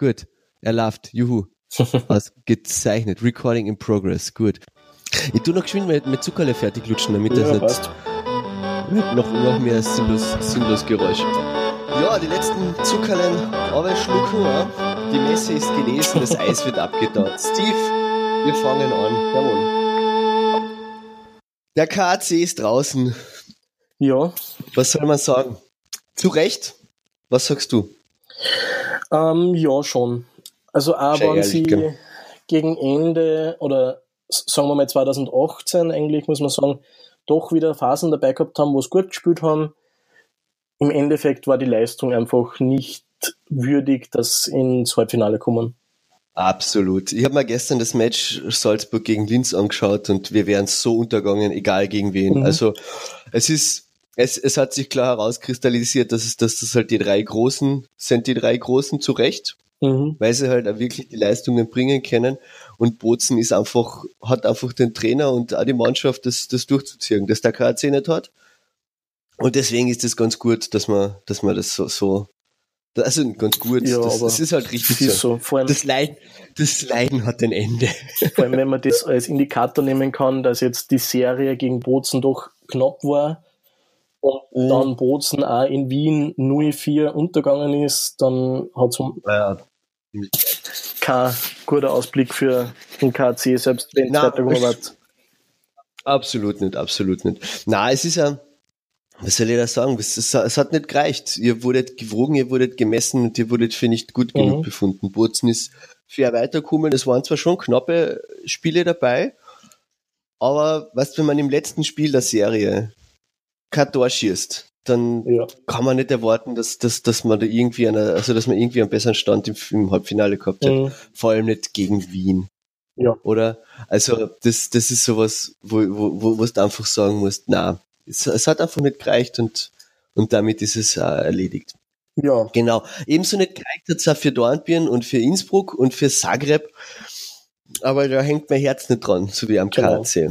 Gut. Er läuft. Juhu. Ausgezeichnet. Recording in progress. Gut. Ich tu noch geschwind mit, mit Zuckerle fertig lutschen, damit das Ja, nicht passt. noch, noch mehr sinnlos, sinnlos Geräusch. Ja, die letzten Zuckerlen aber schlucken. Ja. Die Messe ist gelesen, das Eis wird abgetaut. Steve, wir fangen an. Jawohl. Der KAC ist draußen. Ja, Was soll man sagen? Zu Recht? Was sagst du? Ähm, ja, schon. Also auch Sehr wenn sie gell? gegen Ende oder sagen wir mal 2018 eigentlich, muss man sagen, doch wieder Phasen dabei gehabt haben, wo sie gut gespielt haben. Im Endeffekt war die Leistung einfach nicht würdig, dass sie ins Halbfinale kommen. Absolut. Ich habe mir gestern das Match Salzburg gegen Linz angeschaut und wir wären so untergegangen, egal gegen wen. Mhm. Also es ist, es, es hat sich klar herauskristallisiert, dass es, dass das halt die drei Großen sind, die drei Großen zu Recht, Mhm. weil sie halt auch wirklich die Leistungen bringen können. Und Bozen ist einfach, hat einfach den Trainer und auch die Mannschaft, das, das durchzuziehen, das der KAC nicht hat. Und deswegen ist es ganz gut, dass man, dass man das so, so, also ganz gut, Ja, das, aber das ist halt richtig ist so. so. Vor allem, Das Leiden, das Leiden hat ein Ende. vor allem, wenn man das als Indikator nehmen kann, dass jetzt die Serie gegen Bozen doch knapp war und Mhm. dann Bozen auch in Wien 0-4 untergegangen ist, dann hat es Ja, kein guter Ausblick für den KC, selbst wenn es Na, weitergekommen wird. absolut nicht, absolut nicht. Na, es ist ja, was soll ich da sagen? Es, es, es hat nicht gereicht. Ihr wurdet gewogen, ihr wurdet gemessen und ihr wurdet für nicht gut genug Mhm. befunden. Bozen ist fair weitergekommen. Es waren zwar schon knappe Spiele dabei, aber weißt, wenn man im letzten Spiel der Serie kein Tor schießt, dann Ja. kann man nicht erwarten, dass, dass, dass man da irgendwie eine, also dass man irgendwie einen besseren Stand im, im Halbfinale gehabt hat. Mhm. Vor allem nicht gegen Wien. Ja. Oder? Also, das, das ist sowas, wo, wo, wo, wo du einfach sagen musst, na, es, es hat einfach nicht gereicht und, und damit ist es äh, erledigt. ja, Genau. Ebenso nicht gereicht hat es auch für Dornbirn und für Innsbruck und für Zagreb. Aber da hängt mein Herz nicht dran, so wie am Genau. KC.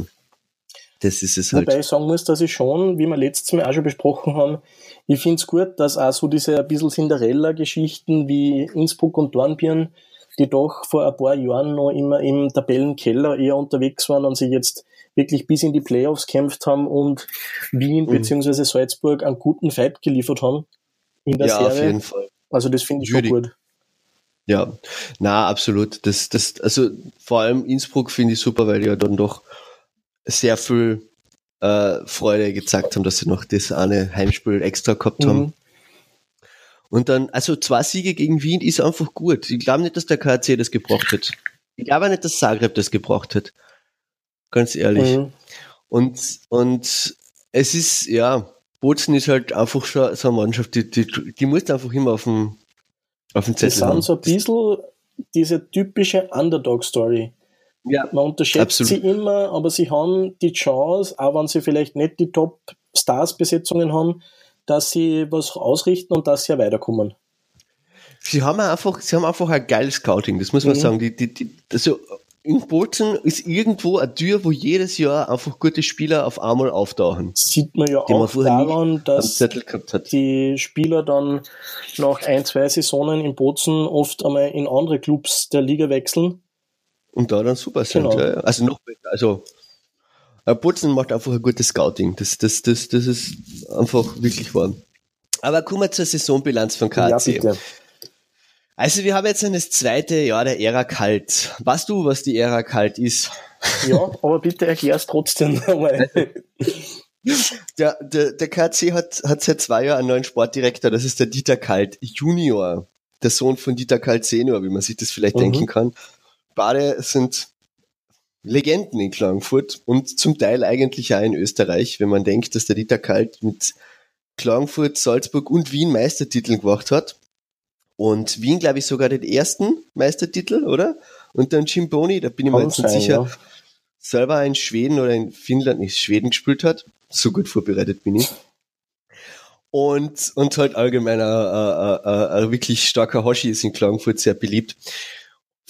Das ist es halt. Wobei ich sagen muss, dass ich schon, wie wir letztes Mal auch schon besprochen haben, ich finde es gut, dass auch so diese ein bisschen Cinderella-Geschichten wie Innsbruck und Dornbirn, die doch vor ein paar Jahren noch immer im Tabellenkeller eher unterwegs waren und sich jetzt wirklich bis in die Playoffs kämpft haben und Wien Mhm. beziehungsweise Salzburg einen guten Fight geliefert haben in der ja, auf Serie. jeden Fall. Also das finde ich schon Würdig. gut. Ja, na, absolut. Das, das, also vor allem Innsbruck finde ich super, weil die ja dann doch sehr viel äh, Freude gezeigt haben, dass sie noch das eine Heimspiel extra gehabt haben. Mhm. Und dann, also zwei Siege gegen Wien ist einfach gut. Ich glaube nicht, dass der KC das gebraucht hat. Ich glaube nicht, dass Zagreb das gebraucht hat. Ganz ehrlich. Mhm. Und, und es ist, ja, Bozen ist halt einfach schon so eine Mannschaft, die, die, die muss einfach immer auf dem, auf dem Zettel haben. sind so ein bisschen diese typische Underdog-Story. Ja, Man unterschätzt Absolut. sie immer, aber sie haben die Chance, auch wenn sie vielleicht nicht die Top-Stars-Besetzungen haben, dass sie was ausrichten und dass sie ja weiterkommen. Sie haben einfach, sie haben einfach ein geiles Scouting, das muss man Mhm. sagen. Die, die, die, also in Bozen ist irgendwo eine Tür, wo jedes Jahr einfach gute Spieler auf einmal auftauchen, Sieht man ja man auch vorher nicht daran, dass die Spieler dann nach ein, zwei Saisonen in Bozen oft einmal in andere Clubs der Liga wechseln. Und da dann super sind. Genau. Ja, ja. Also noch besser. Also äh, Bozen macht einfach ein gutes Scouting. Das, das, das, das ist einfach wirklich wahr. Aber kommen wir zur Saisonbilanz von Ja, KC. bitte. also wir haben jetzt das zweite Jahr der Ära kalt. Weißt du, was die Ära kalt ist? Ja, aber bitte erklär's trotzdem einmal. Der, der, der KC hat, hat seit zwei Jahren einen neuen Sportdirektor, das ist der Dieter Kalt Junior, der Sohn von Dieter Kalt Senior, wie man sich das vielleicht Mhm. denken kann. Beide sind Legenden in Klagenfurt und zum Teil eigentlich auch in Österreich, wenn man denkt, dass der Dieter Kalt mit Klagenfurt, Salzburg und Wien Meistertitel gemacht hat. Und Wien, glaube ich, sogar den ersten Meistertitel, oder? Und dann Jim Boni, da bin ich mir jetzt nicht sicher, ja. selber in Schweden oder in Finnland, nicht Schweden gespielt hat. So gut vorbereitet bin ich. Und, und halt allgemein ein, ein, ein, ein wirklich starker Hoshi ist in Klagenfurt sehr beliebt.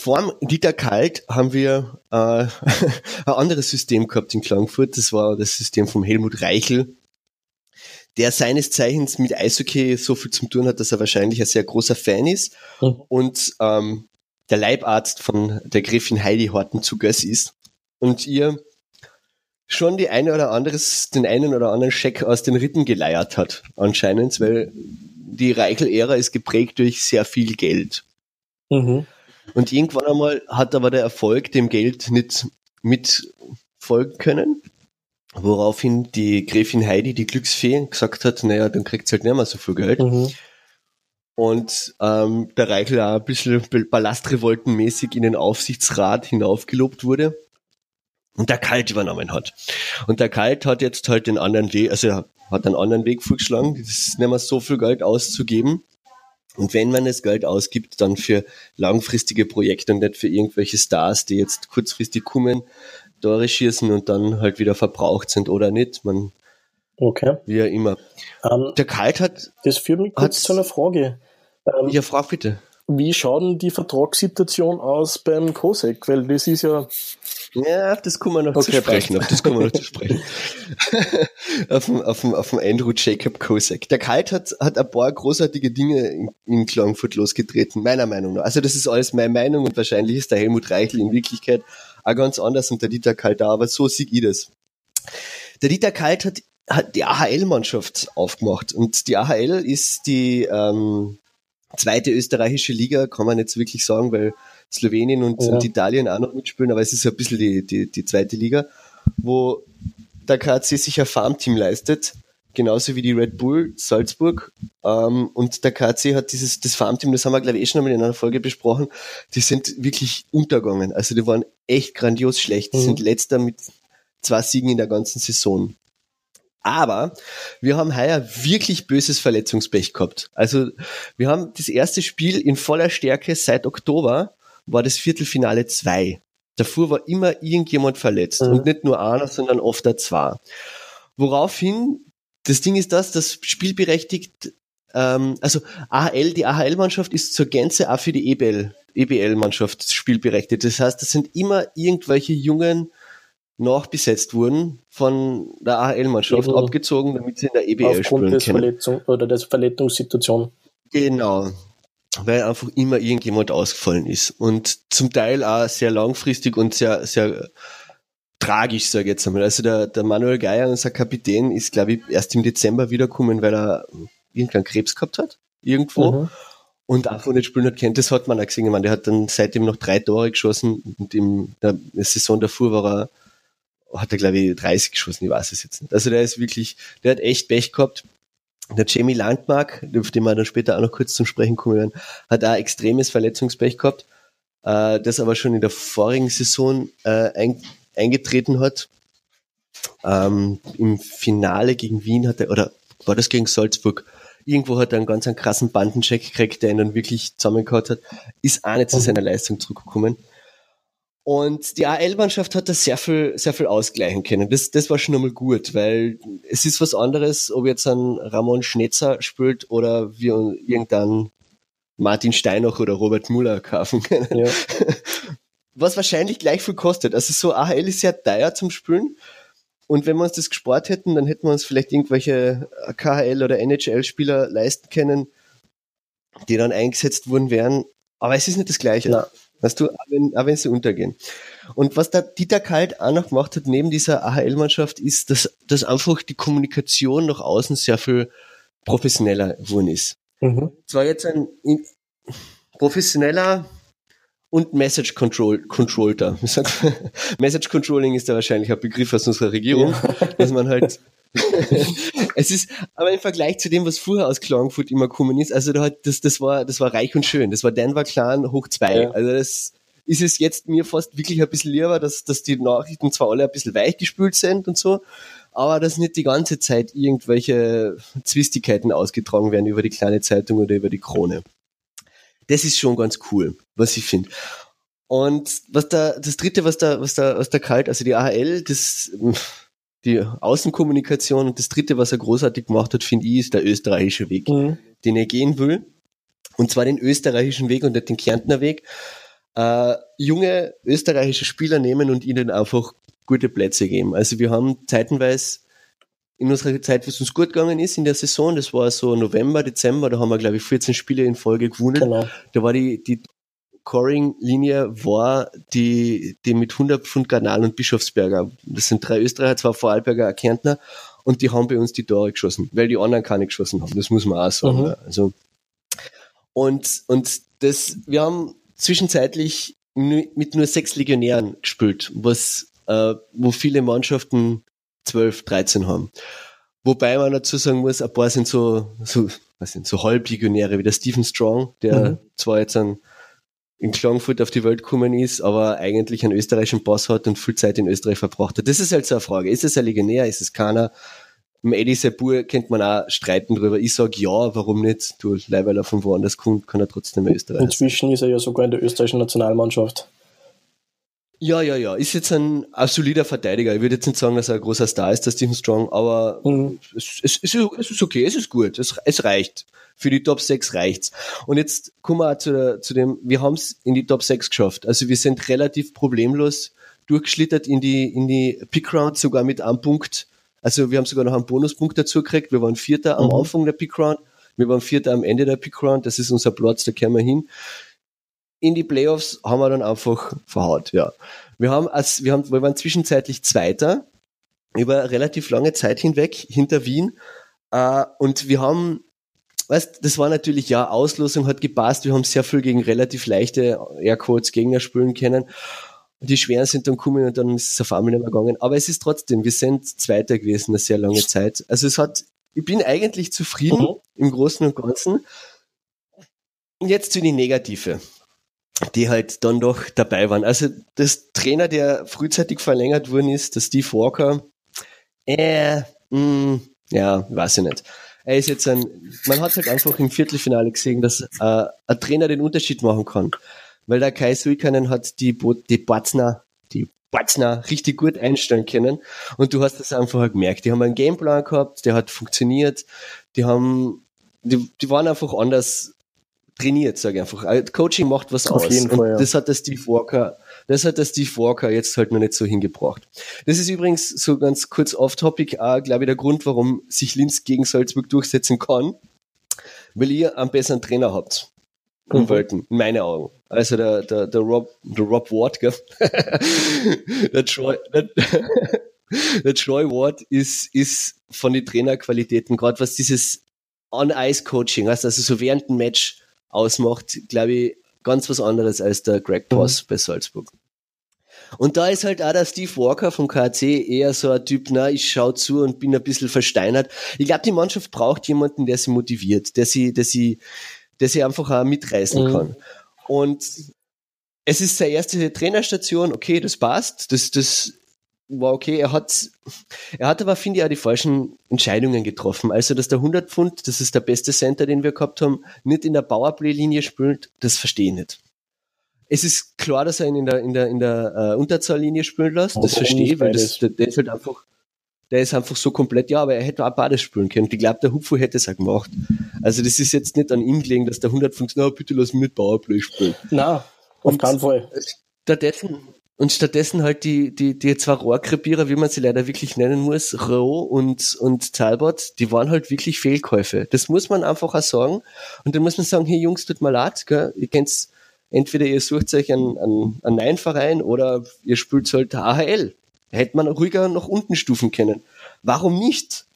Vor dem Dieter Kalt haben wir äh, ein anderes System gehabt in Klagenfurt. Das war das System vom Helmut Reichel. der seines Zeichens mit Eishockey so viel zu tun hat, dass er wahrscheinlich ein sehr großer Fan ist mhm. und ähm, der Leibarzt von der Gräfin Heidi Horten zu Göss ist und ihr schon die eine oder anderes, den einen oder anderen Scheck aus den Ritten geleiert hat, anscheinend, weil die Reichel-Ära ist geprägt durch sehr viel Geld. Mhm. Und irgendwann einmal hat aber der Erfolg dem Geld nicht mitfolgen können, woraufhin die Gräfin Heidi, die Glücksfee, gesagt hat, naja, dann kriegt sie halt nicht mehr so viel Geld. Mhm. Und ähm, der Reichel auch ein bisschen ballastrevoltenmäßig in den Aufsichtsrat hinaufgelobt wurde und der Kalt übernommen hat. Und der Kalt hat jetzt halt den anderen Weg, also er hat einen anderen Weg vorgeschlagen, das ist nicht mehr so viel Geld auszugeben. Und wenn man das Geld ausgibt, dann für langfristige Projekte und nicht für irgendwelche Stars, die jetzt kurzfristig kommen, Tore schießen und dann halt wieder verbraucht sind oder nicht. Man, okay. Wie auch immer. Um, ähm, der Kalt hat. Das führt mich kurz zu einer Frage. Ähm, ja, frag bitte. Wie schaut denn die Vertragssituation aus beim Kosek? Weil das ist ja. Ja, auf das kommen wir noch okay, zu sprechen. Auf das kommen wir noch zu sprechen. auf, dem, auf, dem, auf dem Andrew Jacob Kosek. Der Kalt hat, hat ein paar großartige Dinge in, in Klagenfurt losgetreten, meiner Meinung nach. Also das ist alles meine Meinung und wahrscheinlich ist der Helmut Reichel in Wirklichkeit auch ganz anders und der Dieter Kalt da, aber so sieht ich das. Der Dieter Kalt hat, hat die AHL-Mannschaft aufgemacht und die AHL ist die ähm, zweite österreichische Liga, kann man jetzt wirklich sagen, weil Slowenien und, ja. und Italien auch noch mitspielen, aber es ist ein bisschen die, die, die zweite Liga, wo der KC sich ein Farmteam leistet, genauso wie die Red Bull Salzburg. Ähm, und der KC hat dieses das Farmteam, das haben wir glaube ich eh schon einmal in einer Folge besprochen, die sind wirklich untergegangen. Also die waren echt grandios schlecht. Die mhm. sind letzter mit zwei Siegen in der ganzen Saison. Aber wir haben heuer wirklich böses Verletzungspech gehabt. Also wir haben das erste Spiel in voller Stärke seit Oktober, war das Viertelfinale zwei. Davor war immer irgendjemand verletzt. Mhm. Und nicht nur einer, sondern oft der zwei. Woraufhin, das Ding ist das, das spielberechtigt, ähm, also AHL, die AHL-Mannschaft ist zur Gänze auch für die EBL, EBL-Mannschaft spielberechtigt. Das heißt, das sind immer irgendwelche jungen nachbesetzt wurden von der AHL-Mannschaft, abgezogen, damit sie in der EBL Aufgrund spielen des können. Verletzung oder der Verletzungssituation. Genau. Weil einfach immer irgendjemand ausgefallen ist. Und zum Teil auch sehr langfristig und sehr, sehr tragisch, sage ich jetzt einmal. Also der, der Manuel Geier, unser Kapitän, ist, glaube ich, erst im Dezember wiedergekommen, weil er irgendeinen Krebs gehabt hat. Irgendwo. Mhm. Und einfach nicht spielen hat kennt, das hat man auch gesehen. Ich meine, der hat dann seitdem noch drei Tore geschossen und in der Saison davor war er hat er, glaube ich, 30 geschossen, ich weiß es jetzt nicht. Also der ist wirklich, der hat echt Pech gehabt. Der Jamie Landmark, auf den wir dann später auch noch kurz zum Sprechen kommen werden, hat auch extremes Verletzungspech gehabt, äh, das aber schon in der vorigen Saison äh, ein, eingetreten hat. Ähm, Im Finale gegen Wien hat er, oder war das gegen Salzburg? Irgendwo hat er einen ganz einen krassen Bandencheck gekriegt, der ihn dann wirklich zusammengehauen hat. Ist auch nicht zu seiner Leistung zurückgekommen. Und die AL-Mannschaft hat das sehr viel, sehr viel ausgleichen können. Das, das war schon einmal gut, weil es ist was anderes, ob jetzt ein Ramon Schnetzer spielt oder wir irgendein Martin Steinach oder Robert Muller kaufen können. Ja. Was wahrscheinlich gleich viel kostet. Also so AHL ist sehr teuer zum Spielen. Und wenn wir uns das gespart hätten, dann hätten wir uns vielleicht irgendwelche KHL oder NHL-Spieler leisten können, die dann eingesetzt worden wären. Aber es ist nicht das Gleiche. Ja. Weißt du, auch wenn, auch wenn sie untergehen. Und was der Dieter Kalt auch noch gemacht hat, neben dieser AHL-Mannschaft, ist, dass, dass einfach die Kommunikation nach außen sehr viel professioneller geworden ist. Mhm. Zwar jetzt ein professioneller und Message Control, Controller. Message Controlling ist da wahrscheinlich ein Begriff aus unserer Regierung, ja. dass man halt es ist, aber im Vergleich zu dem, was vorher aus Klagenfurt immer gekommen ist, also da hat, das, das war, das war reich und schön. Das war Denver Clan hoch zwei. Ja. Also das ist es jetzt mir fast wirklich ein bisschen lieber, dass, dass die Nachrichten zwar alle ein bisschen weichgespült sind und so, aber dass nicht die ganze Zeit irgendwelche Zwistigkeiten ausgetragen werden über die kleine Zeitung oder über die Krone. Das ist schon ganz cool, was ich finde. Und was da, das dritte, was da, was da, was da kalt, also die AHL, das, die Außenkommunikation. Und das Dritte, was er großartig gemacht hat, finde ich, ist der österreichische Weg, mhm. den er gehen will. Und zwar den österreichischen Weg und nicht den Kärntner Weg. Äh, junge österreichische Spieler nehmen und ihnen einfach gute Plätze geben. Also wir haben zeitenweise in unserer Zeit, wo es uns gut gegangen ist in der Saison, das war so November, Dezember, da haben wir, glaube ich, 14 Spiele in Folge gewonnen. Genau. Da war die, die Scoring-Linie war die, die mit 100 Pfund Garnal und Bischofsberger. Das sind drei Österreicher, zwei Vorarlberger, ein Kärntner. Und die haben bei uns die Tore geschossen, weil die anderen keine geschossen haben. Das muss man auch sagen. Mhm. Also, und, und das, wir haben zwischenzeitlich mit nur sechs Legionären gespielt, was, äh, wo viele Mannschaften 12, 13 haben. Wobei man dazu sagen muss, ein paar sind so, so, was sind, so Halblegionäre, wie der Stephen Strong, der mhm. zwar jetzt ein, in Klagenfurt auf die Welt gekommen ist, aber eigentlich einen österreichischen Pass hat und viel Zeit in Österreich verbracht hat. Das ist halt so eine Frage. Ist es ein Legionär? Ist es keiner? Im Eddie Sepur könnte man auch streiten drüber. Ich sage ja, warum nicht? Du, weil er von woanders kommt, kann er trotzdem Österreich Inzwischen ist er ja sogar in der österreichischen Nationalmannschaft. Ja, ja, ja. Ist jetzt ein, ein solider Verteidiger. Ich würde jetzt nicht sagen, dass er ein großer Star ist, der Stephen Strong, aber mhm. es, es, es, es, ist okay, es ist gut. Es, es reicht. Für die Top 6 reicht's. Und jetzt kommen wir auch zu, der, zu dem, wir haben es in die Top 6 geschafft. Also wir sind relativ problemlos durchgeschlittert in die, in die Pick Round, sogar mit einem Punkt. Also wir haben sogar noch einen Bonuspunkt dazu gekriegt. Wir waren Vierter mhm. am Anfang der Pick Round. Wir waren Vierter am Ende der Pick Round. Das ist unser Platz, da kehren wir hin in die Playoffs haben wir dann einfach verhaut, ja. Wir haben, als, wir haben, wir waren zwischenzeitlich Zweiter über relativ lange Zeit hinweg hinter Wien, äh, und wir haben, weißt, das war natürlich, ja, Auslosung hat gepasst, wir haben sehr viel gegen relativ leichte Aircodes Gegner spielen können. Die schweren sind dann gekommen und dann ist es auf einmal nicht mehr gegangen. Aber es ist trotzdem, wir sind Zweiter gewesen eine sehr lange Zeit. Also es hat, ich bin eigentlich zufrieden mhm. im Großen und Ganzen. Jetzt zu die Negative die halt dann doch dabei waren. Also das Trainer, der frühzeitig verlängert worden ist, der Steve Walker, äh, mh, mm, ja, weiß ich nicht. Er ist jetzt ein, man hat halt einfach im Viertelfinale gesehen, dass äh, ein Trainer den Unterschied machen kann. Weil der Kai Suikanen hat die, Bo die Batzner, die Batzner richtig gut einstellen können. Und du hast das einfach gemerkt. Die haben einen Gameplan gehabt, der hat funktioniert. Die haben, die, die waren einfach anders trainiert, sage ich einfach. Äh, Coaching macht was Auf aus. Jeden Fall, ja. Das hat der Steve Walker, das hat der Steve Walker jetzt halt noch nicht so hingebracht. Das ist übrigens so ganz kurz off-topic, glaube ich, der Grund, warum sich Linz gegen Salzburg durchsetzen kann, weil ihr einen besseren Trainer habt. Mhm. Welten, in meinen Augen. Also der, der, der Rob, der Rob Ward, gell? der Troy, der, der Troy Ward ist, ist von den Trainerqualitäten, gerade was dieses On-Ice-Coaching, also so während dem Match ausmacht, glaube ich, ganz was anderes als der Greg Boss mhm. bei Salzburg. Und da ist halt auch der Steve Walker vom KC eher so ein Typ, na, ich schau zu und bin ein bisschen versteinert. Ich glaube, die Mannschaft braucht jemanden, der sie motiviert, der sie, der sie, der sie einfach auch mitreißen mhm. kann. Und es ist seine erste Trainerstation, okay, das passt, das, das war okay. Er hat, er hat aber, finde ich, auch die falschen Entscheidungen getroffen. Also, dass der 100 Pfund, das ist der beste Center, den wir gehabt haben, nicht in der Powerplay-Linie spielt, das verstehe ich nicht. Es ist klar, dass er ihn in der, in der, in der uh, Unterzahllinie spielen lässt. Das verstehe ich, weil das, der, der ist halt einfach, der ist einfach so komplett, ja, aber er hätte auch beides spielen können. Ich glaube, der Hupfu hätte es auch gemacht. Also, das ist jetzt nicht an ihm gelegen, dass der 100 Pfund, na, bitte lass mich nicht Powerplay spielen. Na, auf keinen Fall. Stattdessen, und stattdessen halt die, die, die zwei Rohrkrepierer, wie man sie leider wirklich nennen muss, Roh und, und Talbot, die waren halt wirklich Fehlkäufe. Das muss man einfach auch sagen. Und dann muss man sagen, hey Jungs, tut mal leid, gell? ihr kennt's, entweder ihr sucht euch einen, einen, einen Nein-Verein oder ihr spielt halt AHL. Hätte man ruhiger nach unten stufen können. Warum nicht?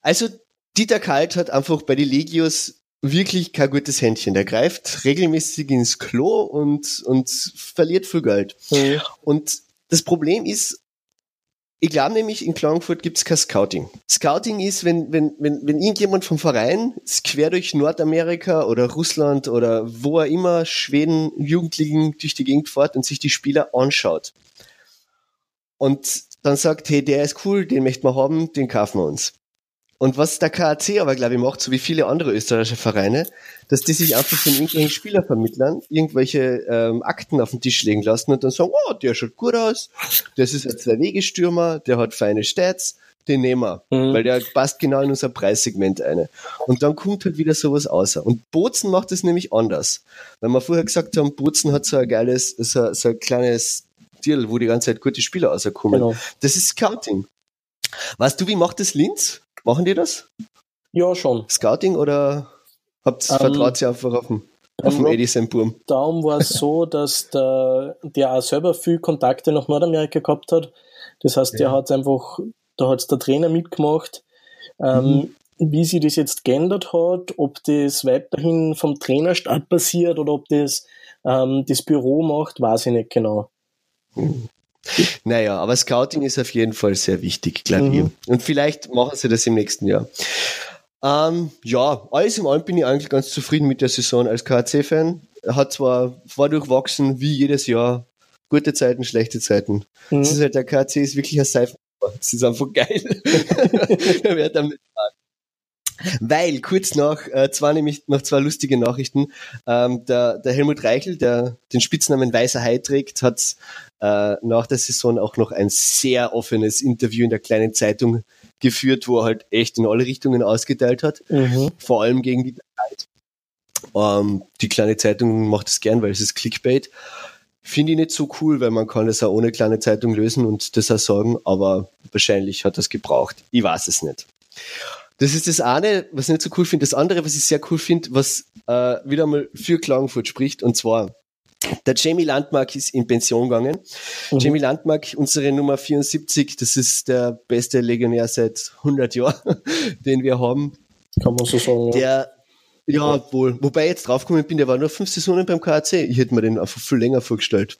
Also, Dieter Kalt hat einfach bei den Legios wirklich kein gutes Händchen. Der greift regelmäßig ins Klo und, und verliert viel Geld. Mhm. Und das Problem ist, ich glaube nämlich, in Klagenfurt gibt es kein Scouting. Scouting ist, wenn, wenn, wenn, wenn irgendjemand vom Verein quer durch Nordamerika oder Russland oder wo er immer Schweden Jugendlichen durch die Gegend fährt und sich die Spieler anschaut. Und dann sagt, hey, der ist cool, den möchten wir haben, den kaufen wir uns. Und was der KAC aber, glaube ich, macht, so wie viele andere österreichische Vereine, dass die sich einfach von irgendwelchen Spielervermittlern irgendwelche ähm, Akten auf den Tisch legen lassen und dann sagen, oh, der schaut gut aus, das ist ein Zwei-Wege-Stürmer, der hat feine Stats, den nehmen wir, mhm. weil der passt genau in unser Preissegment eine. Und dann kommt halt wieder sowas außer. Und Bozen macht es nämlich anders. Weil wir vorher gesagt haben, Bozen hat so ein geiles, so, so ein kleines Deal, wo die ganze Zeit gute Spieler rauskommen. Genau. Das ist Scouting. Weißt du, wie macht das Linz? Machen die das? Ja, schon. Scouting oder habt um, ähm, vertraut ihr einfach auf den, auf den Eddie Sempurm? Darum war es so, dass der, der auch selber viel Kontakte nach Nordamerika gehabt hat. Das heißt, ja. der hat einfach, da hat der Trainer mitgemacht. Ähm, mhm. Wie sich das jetzt geändert hat, ob das weiterhin vom Trainerstab passiert oder ob das ähm, das Büro macht, weiß ich nicht genau. Mhm. Naja, aber Scouting ist auf jeden Fall sehr wichtig, glaube mhm. ich. Und vielleicht machen sie das im nächsten Jahr. Ähm, ja, alles im allem bin ich eigentlich ganz zufrieden mit der Saison als KC-Fan. Hat zwar, war durchwachsen wie jedes Jahr, gute Zeiten, schlechte Zeiten. Mhm. Das ist halt, der KC ist wirklich ein Seifen. Das ist einfach geil. wird damit weil kurz nach, äh, zwar nämlich noch zwei lustige Nachrichten, ähm, der, der Helmut Reichel, der den Spitznamen Weißer Hai trägt, hat äh, nach der Saison auch noch ein sehr offenes Interview in der kleinen Zeitung geführt, wo er halt echt in alle Richtungen ausgeteilt hat, mhm. vor allem gegen die Zeit. Ähm, die kleine Zeitung macht es gern, weil es ist Clickbait. Finde ich nicht so cool, weil man kann das auch ohne kleine Zeitung lösen und das auch sagen, aber wahrscheinlich hat das gebraucht. Ich weiß es nicht. Das ist das eine, was ich nicht so cool finde. Das andere, was ich sehr cool finde, was äh, wieder mal für Klagenfurt spricht, und zwar der Jamie Landmark ist in Pension gegangen. Mhm. Jamie Landmark, unsere Nummer 74, das ist der beste Legionär seit 100 Jahren, den wir haben. Kann man so sagen. Der ja, wohl. Wobei ich jetzt draufgekommen bin, der war nur fünf Saisonen beim KAC. Ich hätte mir den einfach viel länger vorgestellt.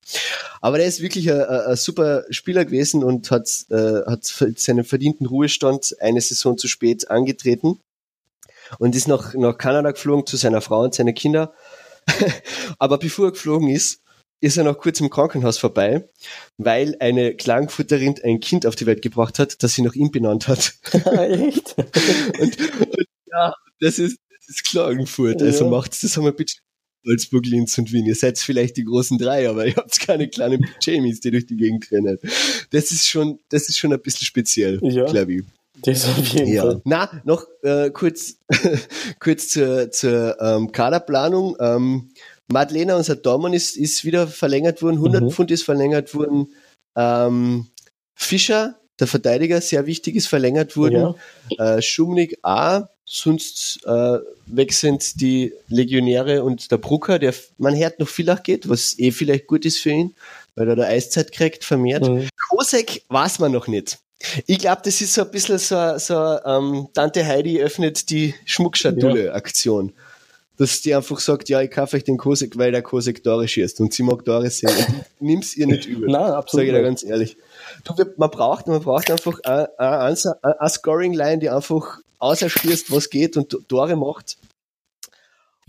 Aber der ist wirklich ein, ein super Spieler gewesen und hat, äh, hat seinen verdienten Ruhestand eine Saison zu spät angetreten und ist nach, nach Kanada geflogen zu seiner Frau und seinen Kindern. Aber bevor er geflogen ist, ist er noch kurz im Krankenhaus vorbei, weil eine Klagenfutterin ein Kind auf die Welt gebracht hat, das sie nach ihm benannt hat. Echt? und, und, ja, das ist, das ist Klagenfurt. Also ja. Also macht das wir bitte Salzburg, Linz und Wien. Ihr seid vielleicht die großen drei, aber ihr habt keine kleinen Jamies, die durch die Gegend rennen. Das ist schon, das ist schon ein bisschen speziell, ja. glaube ich. Das auf jeden ja. Fall. Na, noch äh, kurz, kurz zur, zur ähm, Kaderplanung. Ähm, Madlena, unser Dormann, ist, ist wieder verlängert worden. 100 mhm. Pfund ist verlängert worden. Ähm, Fischer, der Verteidiger, sehr wichtig, ist verlängert worden. Ja. Äh, Schumnig A, sonst äh, weg sind die Legionäre und der Brucker, der man hört noch viel geht, was eh vielleicht gut ist für ihn, weil er da Eiszeit kriegt, vermehrt. Mhm. Kosek weiß man noch nicht. Ich glaube, das ist so ein bisschen so, so ähm, Tante Heidi öffnet die Schmuckschatulle-Aktion. Ja. Dass die einfach sagt, ja, ich kaufe euch den Kosek, weil der Kosek Tore schießt und sie mag Tore sehen. Und nimm's ihr nicht übel. Nein, absolut. Sag ich dir ganz ehrlich. Du, man braucht, man braucht einfach eine, Scoring-Line, die einfach auserschließt, was geht und Tore macht.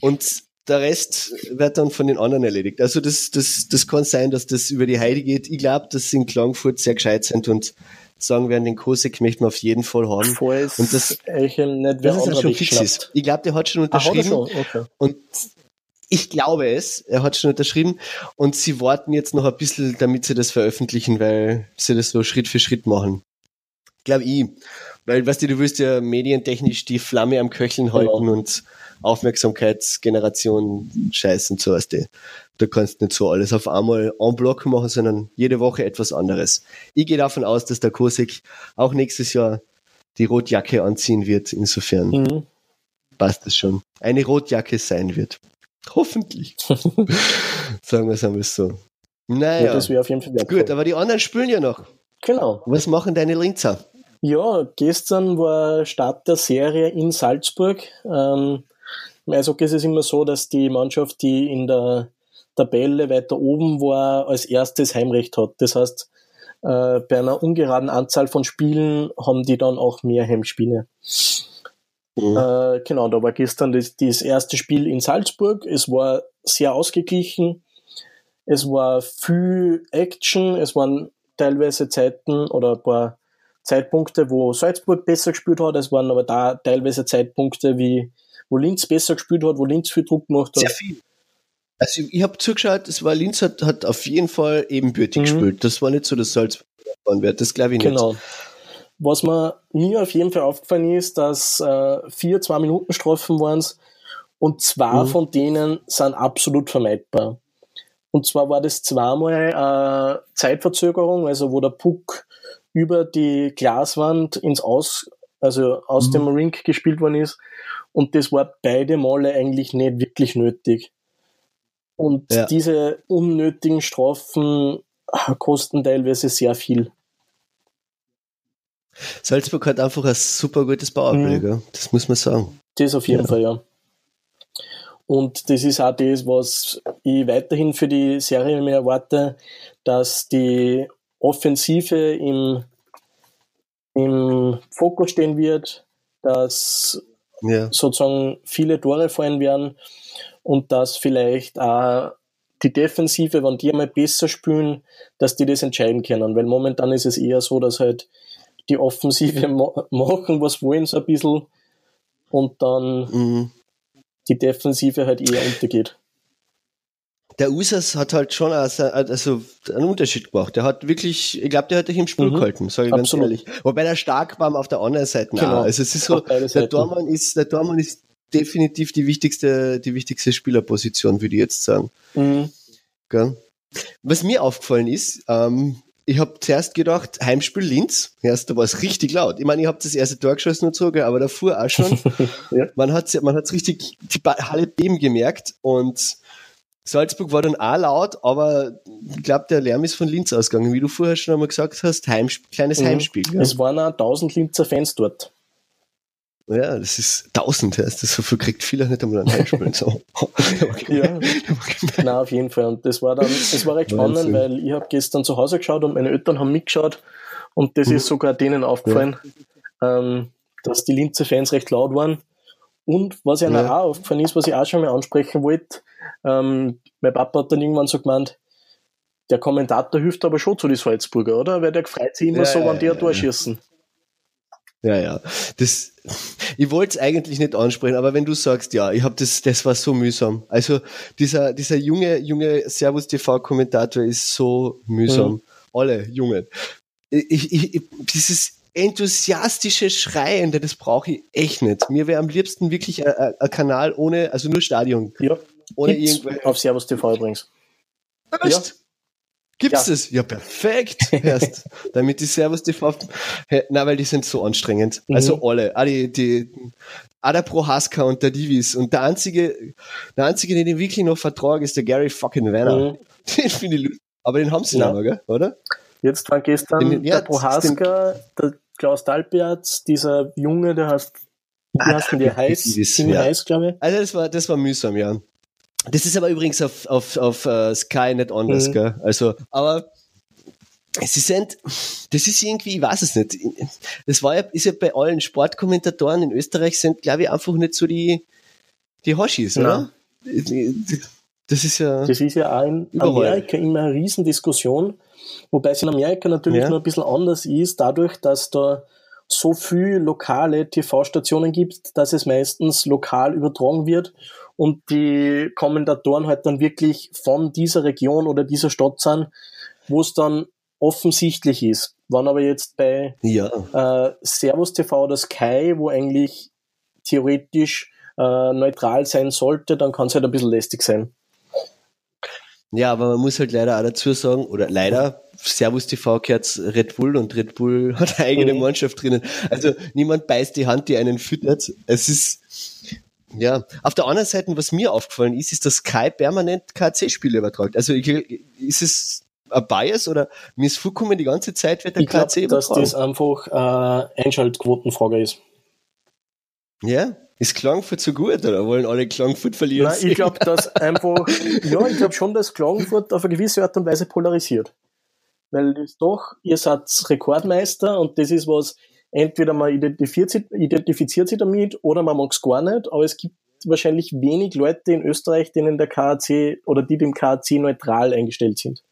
Und der Rest wird dann von den anderen erledigt. Also das, das, das kann sein, dass das über die Heide geht. Ich glaube, dass sie in Klagenfurt sehr gescheit sind und sagen werden, den Kosek möchten wir auf jeden Fall haben. Falls und das, nicht das ist schon fix ist. Ich glaube, der hat schon unterschrieben. Ah, schon? Okay. Und ich glaube es, er hat schon unterschrieben und sie warten jetzt noch ein bisschen, damit sie das veröffentlichen, weil sie das so Schritt für Schritt machen. Glaube ich. Weil, weißt du, du willst ja medientechnisch die Flamme am Köcheln halten genau. und Aufmerksamkeitsgeneration Scheiß und so, weißt du. Da kannst du nicht so alles auf einmal en bloc machen, sondern jede Woche etwas anderes. Ich gehe davon aus, dass der Kosik auch nächstes Jahr die Rotjacke anziehen wird. Insofern mhm. passt es schon. Eine Rotjacke sein wird. Hoffentlich. Sagen wir es einmal so. Naja. Ja, das auf jeden Fall. Gut, aber die anderen spielen ja noch. Genau. Was machen deine Linzer? Ja, gestern war Start der Serie in Salzburg. Ähm, Im Eishockey ist es immer so, dass die Mannschaft, die in der Tabelle weiter oben war, als erstes Heimrecht hat. Das heißt, äh, bei einer ungeraden Anzahl von Spielen haben die dann auch mehr Heimspiele. Mhm. Äh, genau, da war gestern das, das erste Spiel in Salzburg. Es war sehr ausgeglichen. Es war viel Action. Es waren teilweise Zeiten oder ein paar Zeitpunkte, wo Salzburg besser gespielt hat. Es waren aber da teilweise Zeitpunkte, wie, wo Linz besser gespielt hat, wo Linz viel Druck gemacht hat. Sehr viel. Also ich habe zugeschaut, es war Linz hat, hat auf jeden Fall ebenbürtig mhm. gespielt. Das war nicht so, dass Salzburg gewonnen wird. Das glaube ich nicht. Genau. Was mir, mir auf jeden Fall aufgefallen ist, dass äh, vier zwei Minuten Strafen waren und zwei mhm. von denen sind absolut vermeidbar. Und zwar war das zweimal äh, Zeitverzögerung, also wo der Puck über die Glaswand ins Aus also aus mhm. dem Rink gespielt worden ist. Und das war beide Male eigentlich nicht wirklich nötig. Und ja. diese unnötigen Strafen kosten teilweise sehr viel. Salzburg hat einfach ein super gutes Powerplay, mhm. das muss man sagen. Das auf jeden ja. Fall, ja. Und das ist auch das, was ich weiterhin für die Serie mir erwarte, dass die Offensive im, im Fokus stehen wird, dass ja. sozusagen viele Tore fallen werden und dass vielleicht auch die Defensive, wenn die einmal besser spielen, dass die das entscheiden können. Weil momentan ist es eher so, dass halt die Offensive machen, was wollen, so ein bisschen und dann mhm. die Defensive halt eher untergeht. Der Usas hat halt schon also einen Unterschied gemacht. Der hat wirklich, ich glaube, der hat dich im Spiel mhm. gehalten, sage ich Absolut. ganz ehrlich. Wobei der stark war auf der anderen Seite. Genau. Auch. Also es ist so, der Dormann ist, der Dormann ist definitiv die wichtigste, die wichtigste Spielerposition, würde ich jetzt sagen. Mhm. Was mir aufgefallen ist, ähm, ich habe zuerst gedacht, Heimspiel Linz, erst da war es richtig laut. Ich meine, ich habe das erste Tor geschossen und so, aber davor auch schon. ja. Man hat es man hat's richtig die Halle beben gemerkt und Salzburg war dann auch laut, aber ich glaube, der Lärm ist von Linz ausgegangen, wie du vorher schon einmal gesagt hast, Heimsp kleines mhm. Heimspiel. Ja. Es waren auch 1000 Linzer Fans dort. Ja, das ist 1000, heißt das, so viel kriegt viele nicht einmal ein Heimspiel. So. ja, na auf jeden Fall. Und das war dann, das war recht spannend, weil ich habe gestern zu Hause geschaut und meine Eltern haben mitgeschaut und das mhm. ist sogar denen aufgefallen, ja. ähm, dass die Linzer Fans recht laut waren. Und was ja, ja. auch aufgefallen ist, was ich auch schon mal ansprechen wollte, ähm, mein Papa hat dann irgendwann so gemeint, der Kommentator hilft aber schon zu den Salzburger, oder? Weil der freut sich immer ja, so, wenn die ein Tor schießen. Ja, ja. Das, ich wollte es eigentlich nicht ansprechen, aber wenn du sagst, ja, ich habe das, das war so mühsam. Also dieser, dieser junge, junge Servus TV-Kommentator ist so mühsam. Mhm. Alle Jungen. Ich, ich, ich, dieses enthusiastische Schreien, das brauche ich echt nicht. Mir wäre am liebsten wirklich ein, ein, Kanal ohne, also nur Stadion. Ja. Ohne irgendwelche. Auf Servus TV übrigens. Echt? Ja. Gibt's ja. das? Ja, perfekt. Erst. Damit die Servus TV. Na, weil die sind so anstrengend. Mhm. Also alle. Alle, ah, die, auch der Prohaska und der Divis. Und der einzige, der einzige, den ich wirklich noch vertrage, ist der Gary fucking Werner. Mhm. Den finde ich lustig. Aber den haben sie ja. noch, gell? oder? Jetzt war gestern den, der Prohaska, der Klaus Dalberts, dieser Junge, der heißt, wie ah, heißt denn der heiß? Divis, ja. heiß, glaube ich. Also das war, das war mühsam, ja. Das ist aber übrigens auf, auf, auf uh, Sky nicht anders, mhm. gell? Also, aber sie sind, das ist irgendwie, ich weiß es nicht. Das war ja, ist ja bei allen Sportkommentatoren in Österreich sind, glaube ich, einfach nicht so die, die Hoshis, oder? Das ist ja. Das ist ja auch in überall. Amerika immer eine Riesendiskussion. Wobei es in Amerika natürlich ja. noch ein bisschen anders ist, dadurch, dass da so viel lokale TV-Stationen gibt, dass es meistens lokal übertragen wird und die Kommentatoren halt dann wirklich von dieser Region oder dieser Stadt sind, wo es dann offensichtlich ist. Wann aber jetzt bei ja. äh, Servus TV oder Sky, wo eigentlich theoretisch äh, neutral sein sollte, dann kann es halt ein bisschen lästig sein. Ja, aber man muss halt leider auch dazu sagen, oder leider, Servus TV gehört Red Bull und Red Bull hat eine eigene mhm. Mannschaft drinnen. Also niemand beißt die Hand, die einen füttert. Es ist, ja, auf der anderen Seite, was mir aufgefallen ist, ist, dass Sky permanent KC-Spiele übertragt. Also ich, ist es ein Bias oder mir ist vollkommen die ganze Zeit wird der ich KC glaub, dass das einfach äh, Einschaltquotenfrage ist. Ja, ist Klagenfurt so gut oder wollen alle Klagenfurt verlieren? Nein, ich glaube, dass einfach, ja, ich glaube schon, dass Klagenfurt auf eine gewisse Art und Weise polarisiert. Weil doch, ihr seid Rekordmeister und das ist was, entweder man identifiziert, identifiziert sich damit oder man mag es gar nicht, aber es gibt wahrscheinlich wenig Leute in Österreich, denen der KAC oder die dem KAC neutral eingestellt sind.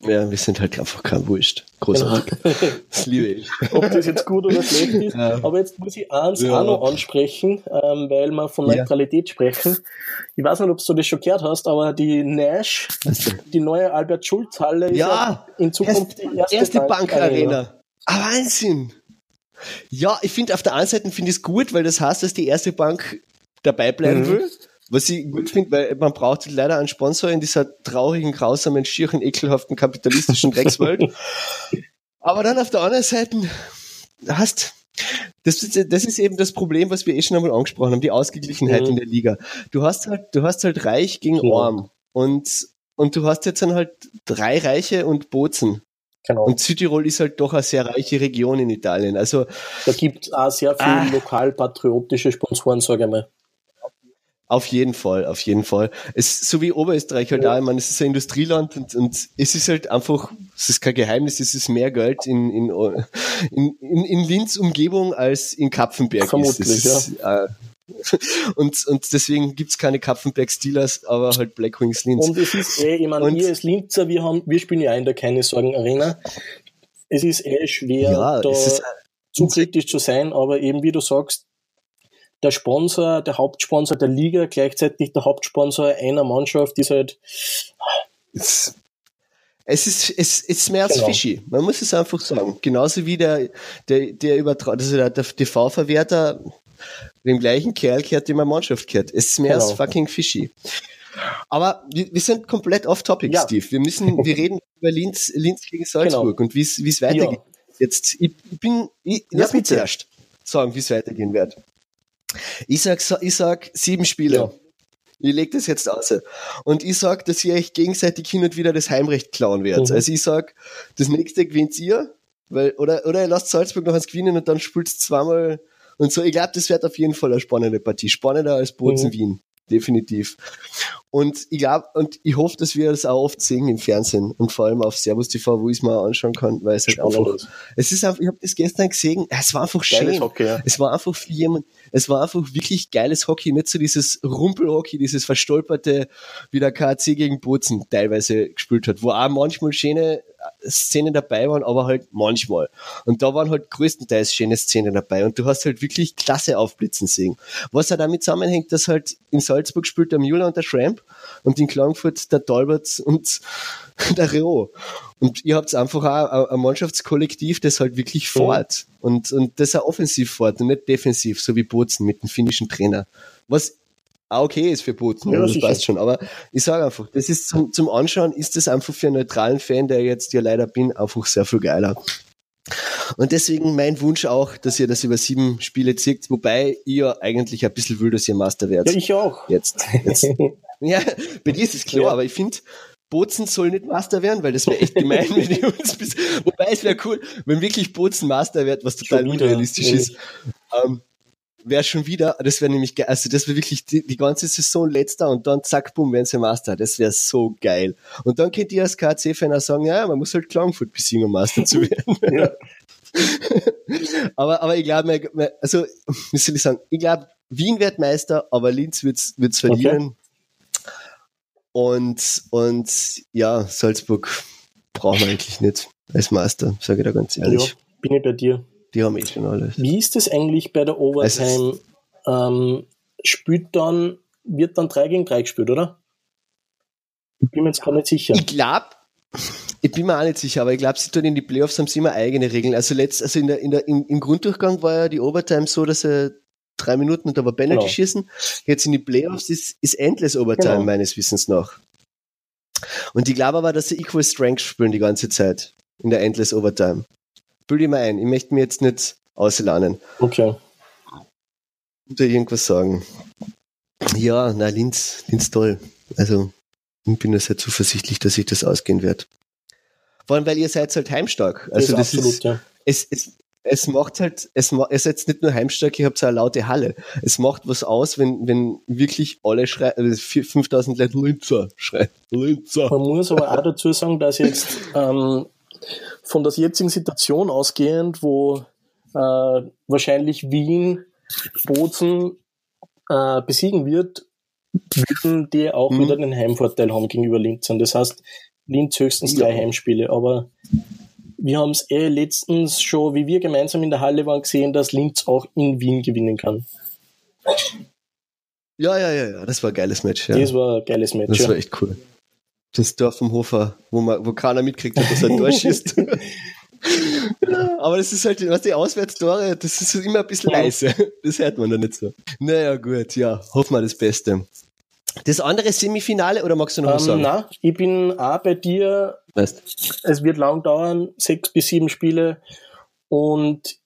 Ja, wir sind halt einfach kein Wurscht. Großartig. Genau. Das liebe ich. Ob das jetzt gut oder schlecht ist. Ja. Aber jetzt muss ich eins ja. auch noch ansprechen, ähm, weil wir von Neutralität ja. sprechen. Ich weiß nicht, ob du das schon gehört hast, aber die Nash, die neue Albert-Schulz-Halle ist ja in Zukunft die erste, erste Bankarena. Ah, Wahnsinn! Ja, ich finde auf der einen Seite finde ich es gut, weil das heißt, dass die erste Bank dabei bleiben mhm. will. Was ich gut finde, weil man braucht leider einen Sponsor in dieser traurigen, grausamen, schieren, ekelhaften kapitalistischen Dreckswelt. Aber dann auf der anderen Seite hast Das ist, das ist eben das Problem, was wir eh schon einmal angesprochen haben, die Ausgeglichenheit mhm. in der Liga. Du hast halt, du hast halt Reich gegen ja. Arm und, und du hast jetzt dann halt drei Reiche und Bozen. Genau. Und Südtirol ist halt doch eine sehr reiche Region in Italien. Also da gibt es auch sehr viele ah, lokalpatriotische Sponsoren, sage ich mal. Auf jeden Fall, auf jeden Fall. Es, so wie Oberösterreich halt ja. auch, ich meine, es ist ein Industrieland und, und es ist halt einfach, es ist kein Geheimnis, es ist mehr Geld in, in, in, in, in Linz Umgebung als in Kapfenberg Vermutlich, ist. ist ja. Äh, und, und deswegen gibt's keine Kapfenberg Steelers, aber halt Black Wings Linz. Und es ist eh, ich meine, wir als Linzer, wir haben, wir spielen ja in der Keine Sorgen Arena. Es ist eh schwer, ja, da zu kritisch zu sein, aber eben wie du sagst, der Sponsor, der Hauptsponsor der Liga, gleichzeitig der Hauptsponsor einer Mannschaft ist halt. Es, es ist, es, es schmerzt genau. fishy. Man muss es einfach sagen. Genauso wie der, der, der Übertrag, also der, der TV-Verwerter dem gleichen Kerl kehrt, dem eine Mannschaft kehrt. Es schmerzt genau. fucking fishy. Aber wir, wir sind komplett off topic, ja. Steve. Wir müssen, wir reden über Linz, Linz gegen Salzburg genau. und wie es weitergeht. Ja. Jetzt, ich, bin, ich, lass ja, mich zuerst sagen, wie es weitergehen wird. Ich sag, ich sag sieben Spiele. Ja. Ich leg das jetzt aus. Und ich sag, dass ihr euch gegenseitig hin und wieder das Heimrecht klauen werdet. Mhm. Also ich sag, das nächste gewinnt ihr, weil, oder, oder ihr lasst Salzburg noch eins gewinnen und dann spielt zweimal und so. Ich glaube, das wird auf jeden Fall eine spannende Partie. Spannender als Bozen mhm. Wien definitiv. Und ich glaube, und ich hoffe, dass wir das auch oft sehen im Fernsehen und vor allem auf Servus TV, wo ich es mal anschauen kann, weil es halt einfach, es ist einfach, ich habe das gestern gesehen, es war einfach schön. Hockey, ja. Es war einfach für jemand, es war einfach wirklich geiles Hockey, nicht so dieses Rumpelhockey, dieses verstolperte, wie der KC gegen Bozen teilweise gespielt hat, wo auch manchmal schöne Szenen dabei waren, aber halt manchmal. Und da waren halt größtenteils schöne Szenen dabei und du hast halt wirklich klasse aufblitzen sehen. Was halt damit zusammenhängt, dass halt in Salzburg spielt der Müller und der Schramp und in Klagenfurt der Talbot und der Rio. Und ihr habt einfach auch ein Mannschaftskollektiv, das halt wirklich fährt mhm. und, und das auch offensiv fährt und nicht defensiv, so wie Bozen mit dem finnischen Trainer. Was auch okay ist für Bozen, ja, das passt schon. Aber ich sage einfach, das ist zum, zum Anschauen, ist das einfach für einen neutralen Fan, der jetzt ja leider bin, einfach sehr viel geiler. Und deswegen mein Wunsch auch, dass ihr das über sieben Spiele zieht, wobei ihr eigentlich ein bisschen will, dass ihr Master werdet. Ja, ich auch. Jetzt. jetzt. ja, bei dir ist es klar, ja. aber ich finde, Bozen soll nicht Master werden, weil das wäre echt gemein, wenn die uns bis, wobei es wäre cool, wenn wirklich Bozen Master wird, was total unrealistisch ist. Ähm, wäre schon wieder, das wäre nämlich geil, also das wäre wirklich die, die, ganze Saison letzter und dann zack, bumm, werden sie Master. Das wäre so geil. Und dann könnt ihr als KC-Fan auch sagen, ja, man muss halt Klagenfurt besiegen, um Master zu werden. aber, aber ich glaube, also, wie soll ich sagen, ich glaube, Wien wird Meister, aber Linz wird's, wird's verlieren. Okay. Und, und, ja, Salzburg brauchen wir eigentlich nicht als Meister, sage ich da ganz ehrlich. Ja, bin ich bei dir. Die haben eh schon alles. Wie ist das eigentlich bei der Overtime? Ähm, spielt dann, wird dann 3 gegen 3 gespielt, oder? Ich bin mir jetzt gar nicht sicher. Ich glaube, ich bin mir auch nicht sicher, aber ich glaube, sie tun in die Playoffs haben sie immer eigene Regeln. Also letzt, also in der, in der, im, im Grunddurchgang war ja die Overtime so, dass sie drei Minuten und da war Penalty genau. schießen. Jetzt in die Playoffs ist, ist endless Overtime genau. meines Wissens nach. Und ich glaube aber, dass sie Equal Strength spielen die ganze Zeit in der Endless Overtime. Bild ich mir ein. Ich möchte mir jetzt nicht auslernen. Okay. Oder irgendwas sagen. Ja, na, Linz, Linz toll. Also, ich bin da sehr zuversichtlich, dass ich das ausgehen werde. Vor allem, weil ihr seid halt heimstark. Also, das, das absolut, ist, ja. es, es, es macht halt, es, ihr seid nicht nur heimstark, ihr habt so eine laute Halle. Es macht was aus, wenn, wenn wirklich alle schreien, also 5000 Leute Linzer schreien. Linzer. Man muss aber auch dazu sagen, dass jetzt ähm, von der jetzigen Situation ausgehend, wo äh, wahrscheinlich Wien Bozen äh, besiegen wird, würden die auch mhm. wieder den Heimvorteil haben gegenüber Linz. Und das heißt, Linz höchstens drei ja. Heimspiele. Aber wir haben es eh letztens schon, wie wir gemeinsam in der Halle waren, gesehen, dass Linz auch in Wien gewinnen kann. Ja, ja, ja, ja, das war ein geiles Match. Ja. Das war ein geiles Match. Das ja. war echt cool das Dorf vom Hofer, wo man, wo keiner mitkriegt dass er durchschießt. aber das ist halt, was die Auswärtstore, das ist immer ein bisschen leise. Das hört man da nicht so. Naja, gut, ja, hoffen wir das Beste. Das andere Semifinale oder magst du noch was ähm, sagen? Nein, ich bin auch bei dir. Weißt. Es wird lang dauern, sechs bis sieben Spiele. Und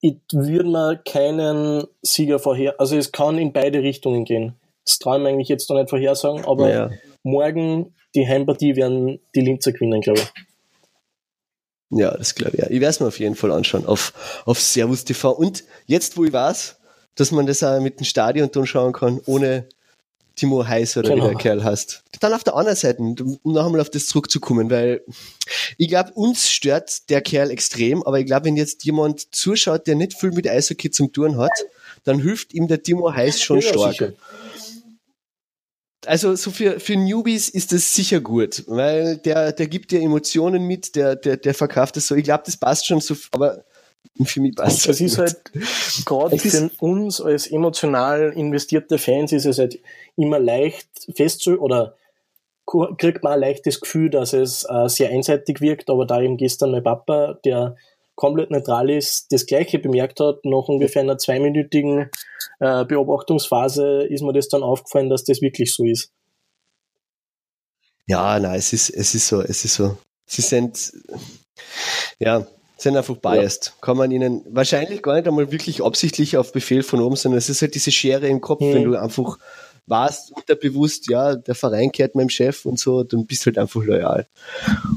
ich würde mir keinen Sieger vorher, also es kann in beide Richtungen gehen. Das traue ich mir eigentlich jetzt noch nicht vorhersagen, aber Ja. morgen die Heimpartie werden die Linzer gewinnen, glaube ich. Ja, das glaube ich. Ja. Ich werde es mir auf jeden Fall anschauen auf, auf Servus TV. Und jetzt, wo ich weiß, dass man das auch mit dem Stadion dann schauen kann, ohne Timo Heiß oder Genau. wie der Kerl heißt. Dann auf der anderen Seite, um noch einmal auf das zurückzukommen, weil ich glaube, uns stört der Kerl extrem, aber ich glaube, wenn jetzt jemand zuschaut, der nicht viel mit Eishockey zum tun hat, dann hilft ihm der Timo Heiß schon Ja, stark. sicher. Also so für, für Newbies ist das sicher gut, weil der, der gibt dir Emotionen mit, der, der, der verkauft es so. Ich glaube, das passt schon so, aber für mich passt Es ist halt, gerade für uns als emotional investierte Fans ist es halt immer leicht festzustellen oder kriegt man auch leicht das Gefühl, dass es äh, sehr einseitig wirkt, aber da eben gestern mein Papa, der komplett neutral ist, das Gleiche bemerkt hat, nach ungefähr einer zweiminütigen äh, Beobachtungsphase ist mir das dann aufgefallen, dass das wirklich so ist. Ja, nein, es ist, es ist so, es ist so. Sie sind, ja, sind einfach biased. Kann man ihnen wahrscheinlich gar nicht einmal wirklich absichtlich auf Befehl von oben, sondern es ist halt diese Schere im Kopf, Mhm. wenn du einfach warst, unterbewusst, ja, der Verein kehrt meinem Chef und so, dann bist halt einfach loyal.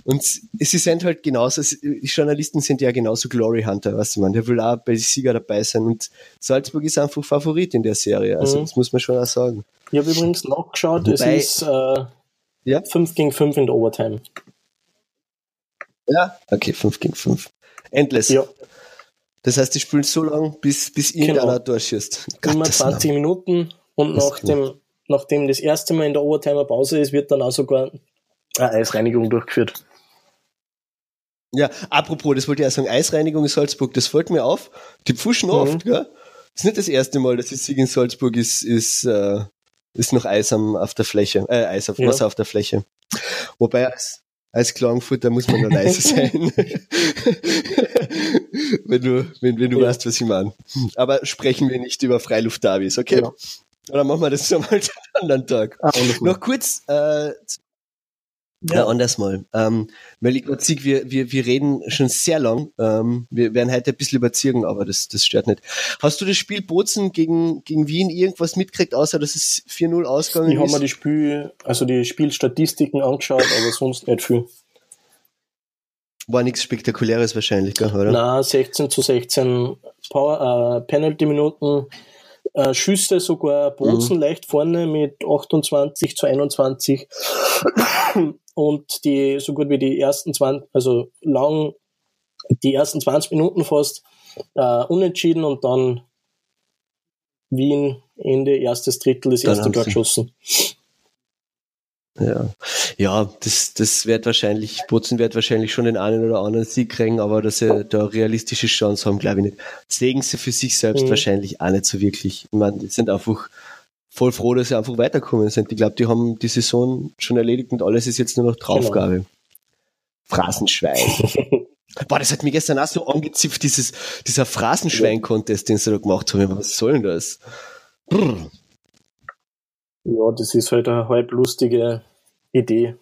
Und sie sind halt genauso, die Journalisten sind ja genauso Glory Hunter, weißt du, man, der will auch bei den Sieger dabei sein und Salzburg ist einfach Favorit in der Serie, also Mhm. das muss man schon auch sagen. Ich habe übrigens nachgeschaut, Wobei- es ist äh, Ja? 5 gegen 5 in der Overtime. Ja, okay, 5 gegen 5. Endless. Ja, Das heißt, die spielen so lang, bis, bis irgendeiner Genau. durchschießt. immer Gottes 20 Minuten und nach dem, nachdem das erste Mal in der Overtime Pause ist, wird dann auch sogar eine Eisreinigung durchgeführt. Ja, apropos, das wollte ich auch sagen, Eisreinigung in Salzburg, das fällt mir auf. Die pfuschen Mhm. oft, gell? Das ist nicht das erste Mal, dass ich sehe in Salzburg ist, ist, äh, ist noch Eis am, auf der Fläche, äh, Eis auf Ja. Wasser auf der Fläche. Wobei als Klagenfurter muss man nur leise sein. wenn du, wenn, wenn du Ja. weißt, was ich meine. Aber sprechen wir nicht über Freiluft-Davis, okay? Genau. Oder machen wir das nochmal einen anderen Tag. Ah. Noch kurz, äh, ja, anders mal. Ähm, weil ich sehe, wir, wir, wir reden schon sehr lang. Ähm, wir werden heute ein bisschen überziehen, aber das, das stört nicht. Hast du das Spiel Bozen gegen, gegen Wien irgendwas mitgekriegt, außer dass es 4-0 ausgegangen ich habe ist? mir die Spiel, also die Spielstatistiken angeschaut, aber sonst nicht viel. War nichts Spektakuläres wahrscheinlich, gell, oder? Na, 16 zu 16 Power, äh, Penalty-Minuten, äh, Schüsse sogar Bozen leicht vorne mit 28 zu 21 und die so gut wie die ersten 20, also lang die ersten 20 Minuten fast äh, unentschieden und dann Wien Ende erstes Drittel das Dann erste Tor geschossen. Ja, ja das, das wird wahrscheinlich, Bozen wird wahrscheinlich schon den einen oder anderen Sieg kriegen, aber dass sie da realistische Chance haben, glaube ich nicht. Sehen sie für sich selbst Mhm. wahrscheinlich auch nicht so wirklich. Ich meine, die sind einfach voll froh, dass sie einfach weiterkommen sind. Ich glaube, die haben die Saison schon erledigt und alles ist jetzt nur noch Draufgabe. Phrasenschwein. Boah, das hat mich gestern auch so angezipft, dieses, dieser Phrasenschwein-Contest, den sie da gemacht haben. Was soll denn das? Brr. Ja, das ist halt eine halb lustige Idee.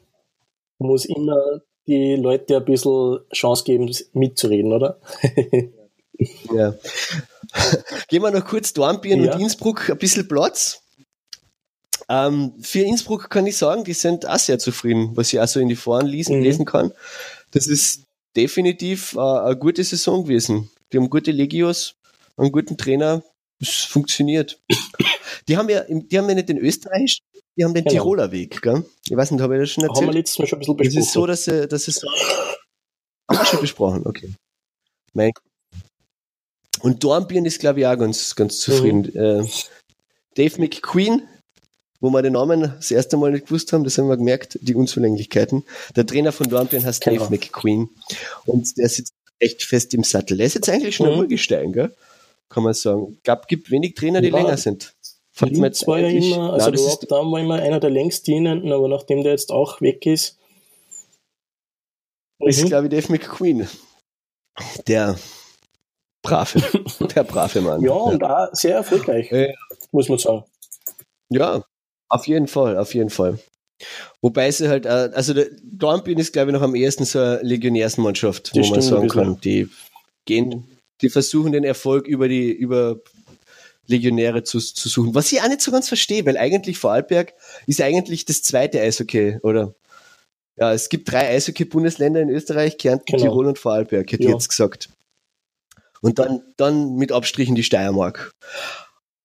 Man muss immer die Leute ein bisschen Chance geben, mitzureden, oder? Ja. Gehen wir noch kurz Dornbirn Ja. und Innsbruck ein bisschen Platz. Ähm, für Innsbruck kann ich sagen, die sind auch sehr zufrieden, was ich auch so in die Foren lesen, Mhm. lesen kann. Das ist definitiv äh, eine gute Saison gewesen. Die haben gute Legios, einen guten Trainer. Es funktioniert. Die haben ja, die haben ja nicht den Österreich, die haben den Genau. Tiroler Weg, gell? Ich weiß nicht, habe ich das schon Haben wir erzählt? letztes Mal schon ein bisschen Das besprochen. ist so, dass sie, dass sie so. Wir schon besprochen, okay. Mein und Dornbirn ist, glaube ich, auch ganz, ganz zufrieden. Äh, Dave McQueen, wo wir den Namen das erste Mal nicht gewusst haben, das haben wir gemerkt, die Unzulänglichkeiten. Der Trainer von Dornbirn heißt Genau. Dave McQueen. Und der sitzt echt fest im Sattel. Der ist jetzt eigentlich schon Mhm. ein Urgestein, gell? Kann man sagen. Gab, gibt wenig Trainer, die Ja. länger sind. Fällt mir Linz war ja immer, also das ist, war immer einer der längst dienenden, aber nachdem der jetzt auch weg ist. ist Mhm. glaube ich, Dave McQueen. Der brave, der brave Mann. Ja, und auch sehr erfolgreich, Ja. muss man sagen. Ja, auf jeden Fall, auf jeden Fall. Wobei sie halt, äh, also der Dornbirn ist, glaube ich, noch am ehesten so eine Legionärsmannschaft, wo man sagen kann, die gehen, die versuchen den Erfolg über die, über Legionäre zu, zu suchen. Was ich auch nicht so ganz verstehe, weil eigentlich Vorarlberg ist eigentlich das zweite Eishockey, oder? Ja, es gibt drei Eishockey-Bundesländer in Österreich, Kärnten, genau. Tirol und Vorarlberg, hätte ja. ich jetzt gesagt. Und dann, dann mit Abstrichen die Steiermark.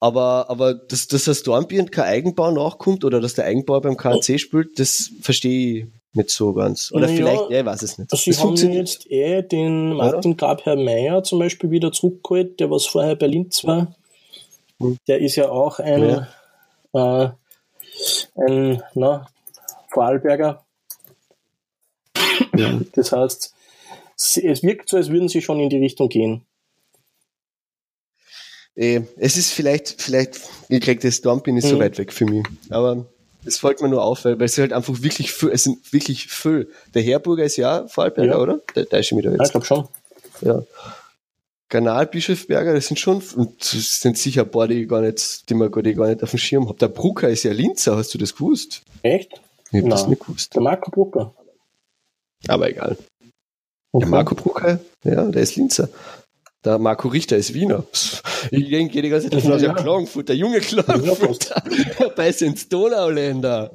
Aber, aber dass, dass das Dornbirn kein Eigenbau nachkommt oder dass der Eigenbau beim KNC spielt, das verstehe ich nicht so ganz. Oder ja, vielleicht, ja, ich weiß es nicht. Also sie haben jetzt eh den Martin Grabherr Meyer zum Beispiel wieder zurückgeholt, der was vorher bei Linz war. Hm. Der ist ja auch ein, ja. Äh, ein na, Vorarlberger. Ja. Das heißt, es wirkt so, als würden sie schon in die Richtung gehen. Eh, es ist vielleicht, vielleicht, das Dumping ist mhm. so weit weg für mich. Aber es fällt mir nur auf, weil, weil es halt einfach wirklich viel, es sind wirklich viel. Der Herburger ist ja Vorarlberger, ja. oder? Der, der ist schon wieder jetzt. Ja, ich glaube schon. Ja. Kanal Bischofberger, das sind schon, und das sind sicher ein paar, die ich gar nicht, die man gar nicht auf dem Schirm habe. Der Brucker ist ja Linzer, hast du das gewusst? Echt? Ich hab das nicht gewusst. Der Marco Brucker. Aber egal. Okay. Der Marco Brucker, ja, der ist Linzer. Der Marco Richter ist Wiener. Ich denke die ganze Zeit davon aus, ja, Klagenfurt, der junge Klagenfurter. Dabei sind Donauländer.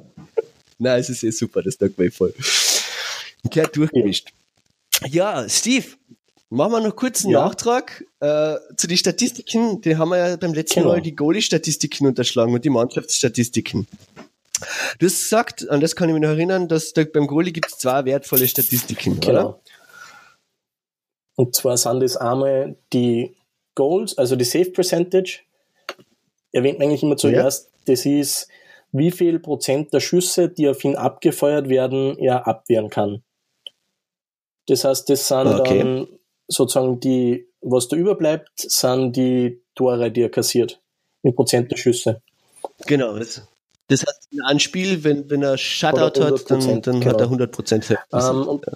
Nein, es ist eh super, das taugt mir voll. Gehört durchgemischt. Ja, Steve, machen wir noch kurz einen ja. Nachtrag äh, zu den Statistiken. Die haben wir ja beim letzten genau. Mal die Goalie-Statistiken unterschlagen und die Mannschaftsstatistiken. Du hast gesagt, an das kann ich mich noch erinnern, dass da beim Goalie gibt es zwei wertvolle Statistiken, genau. oder? Und zwar sind das einmal die Goals, also die Save Percentage. Erwähnt man eigentlich immer zuerst, ja. das ist, wie viel Prozent der Schüsse, die auf ihn abgefeuert werden, er abwehren kann. Das heißt, das sind okay. dann sozusagen die, was da überbleibt, sind die Tore, die er kassiert. In Prozent der Schüsse. Genau. Das, das heißt, ein Anspiel, wenn, wenn er Shutout hat, dann, dann genau. hat er 100 Prozent. Und, ja.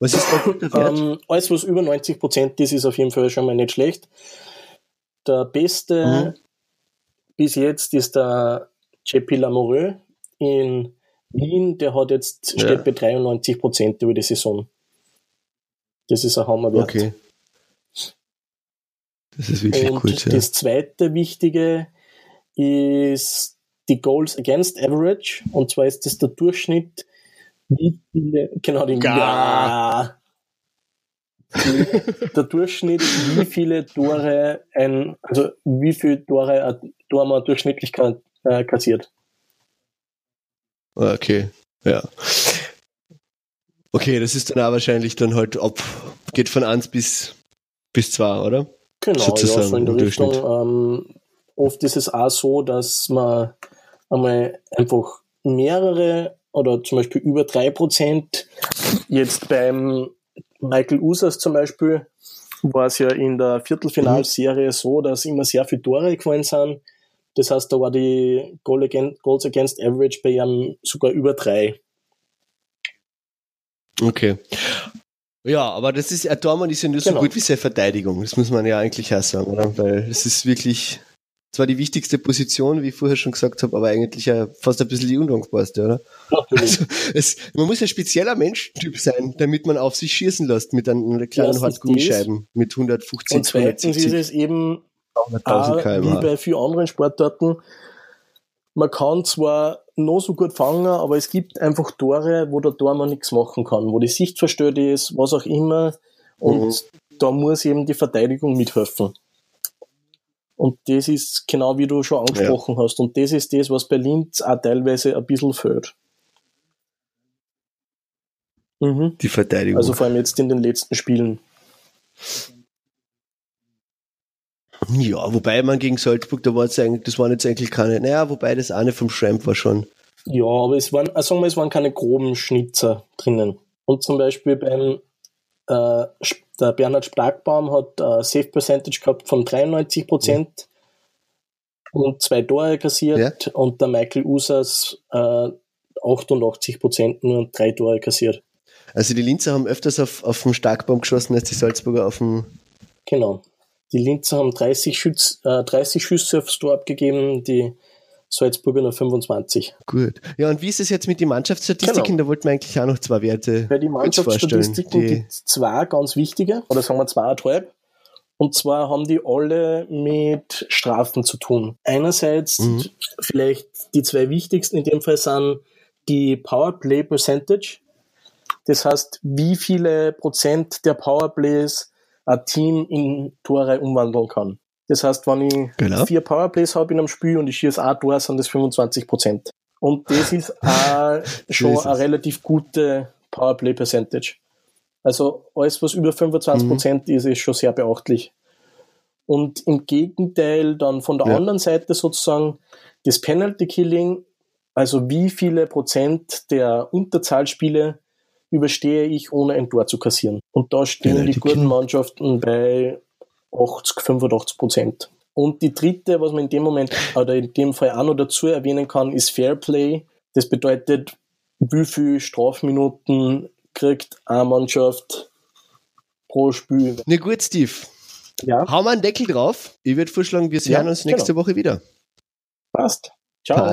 Was ist der gute Wert? Ähm, alles, was über 90 Prozent ist, ist auf jeden Fall schon mal nicht schlecht. Der beste mhm. bis jetzt ist der JP Lamoureux in Wien. Der hat jetzt, ja. steht bei 93 Prozent über die Saison. Das ist ein Hammerwert. Okay. Das ist wirklich Und gut. Ja. Das zweite Wichtige ist die Goals Against Average. Und zwar ist das der Durchschnitt wie viele, genau, die, ja. der Durchschnitt, wie viele Tore ein, also wie viele Tore man durchschnittlich äh, kassiert. Okay, ja. Okay, das ist dann auch wahrscheinlich dann halt ab, geht von 1 bis, bis 2, oder? Genau, Sozusagen ja, so in der Richtung. Ähm, oft ist es auch so, dass man einmal einfach mehrere oder zum Beispiel über drei Prozent. Jetzt beim Michael Usas zum Beispiel war es ja in der Viertelfinalserie so, dass immer sehr viele Tore gefallen sind. Das heißt, da war die Goal against, Goals Against Average bei ihm sogar über drei. Okay. Ja, aber das ist, ein Tormann ist ja nur so genau. gut wie seine Verteidigung. Das muss man ja eigentlich auch sagen, oder? Weil es ist wirklich zwar die wichtigste Position, wie ich vorher schon gesagt habe, aber eigentlich ja fast ein bisschen die undankbarste, oder? Also, es, man muss ein spezieller Menschentyp sein, damit man auf sich schießen lässt mit einem kleinen Hartgummischeiben mit 150 Und zweitens ist es eben auch, wie bei vielen anderen Sportarten, man kann zwar noch so gut fangen, aber es gibt einfach Tore, wo der Tormann nichts machen kann, wo die Sicht verstört ist, was auch immer. Und mhm. da muss eben die Verteidigung mithelfen. Und das ist genau wie du schon angesprochen ja. hast. Und das ist das, was bei Linz auch teilweise ein bisschen fehlt. Mhm. Die Verteidigung. Also vor allem jetzt in den letzten Spielen. Ja, wobei man gegen Salzburg, da war es eigentlich, das waren jetzt eigentlich keine, naja, wobei das eine vom Schramp war schon. Ja, aber es waren, also sagen wir, es waren keine groben Schnitzer drinnen. Und zum Beispiel beim äh, der Bernhard Splagbaum hat äh, Safe Percentage gehabt von 93 Prozent mhm. und zwei Tore kassiert ja. und der Michael Usas äh, 88 Prozent nur drei Tore kassiert. Also die Linzer haben öfters auf, auf den Starkbaum geschossen als die Salzburger auf dem. Genau. Die Linzer haben 30, Schütz, äh, 30 Schüsse aufs Tor abgegeben, die Salzburger nur 25. Gut. Ja, und wie ist es jetzt mit den Mannschaftsstatistiken? Genau. Da wollten wir eigentlich auch noch zwei Werte Bei den Mannschaftsstatistiken gibt es zwei ganz wichtige, oder sagen wir zweieinhalb. Und zwar haben die alle mit Strafen zu tun. Einerseits mhm. vielleicht die zwei wichtigsten in dem Fall sind die Powerplay Percentage. Das heißt, wie viele Prozent der Powerplays ein Team in Tore umwandeln kann. Das heißt, wenn ich genau. vier Powerplays habe in einem Spiel und ich schieße ein Tor, sind das 25 Prozent. Und das ist auch schon eine relativ gute Powerplay Percentage. Also alles, was über 25 Prozent mhm. ist, ist schon sehr beachtlich. Und im Gegenteil dann von der ja. anderen Seite sozusagen das Penalty Killing, also wie viele Prozent der Unterzahlspiele überstehe ich, ohne ein Tor zu kassieren. Und da stehen Penalty die guten Mannschaften bei 80, 85 Prozent. Und die dritte, was man in dem Moment oder in dem Fall auch noch dazu erwähnen kann, ist Fair Play. Das bedeutet, wie viele Strafminuten kriegt eine Mannschaft pro Spiel. Na gut, Steve. Ja. Hau mal einen Deckel drauf. Ich würde vorschlagen, wir sehen ja, uns nächste genau. Woche wieder. Passt. Ciao. Passt.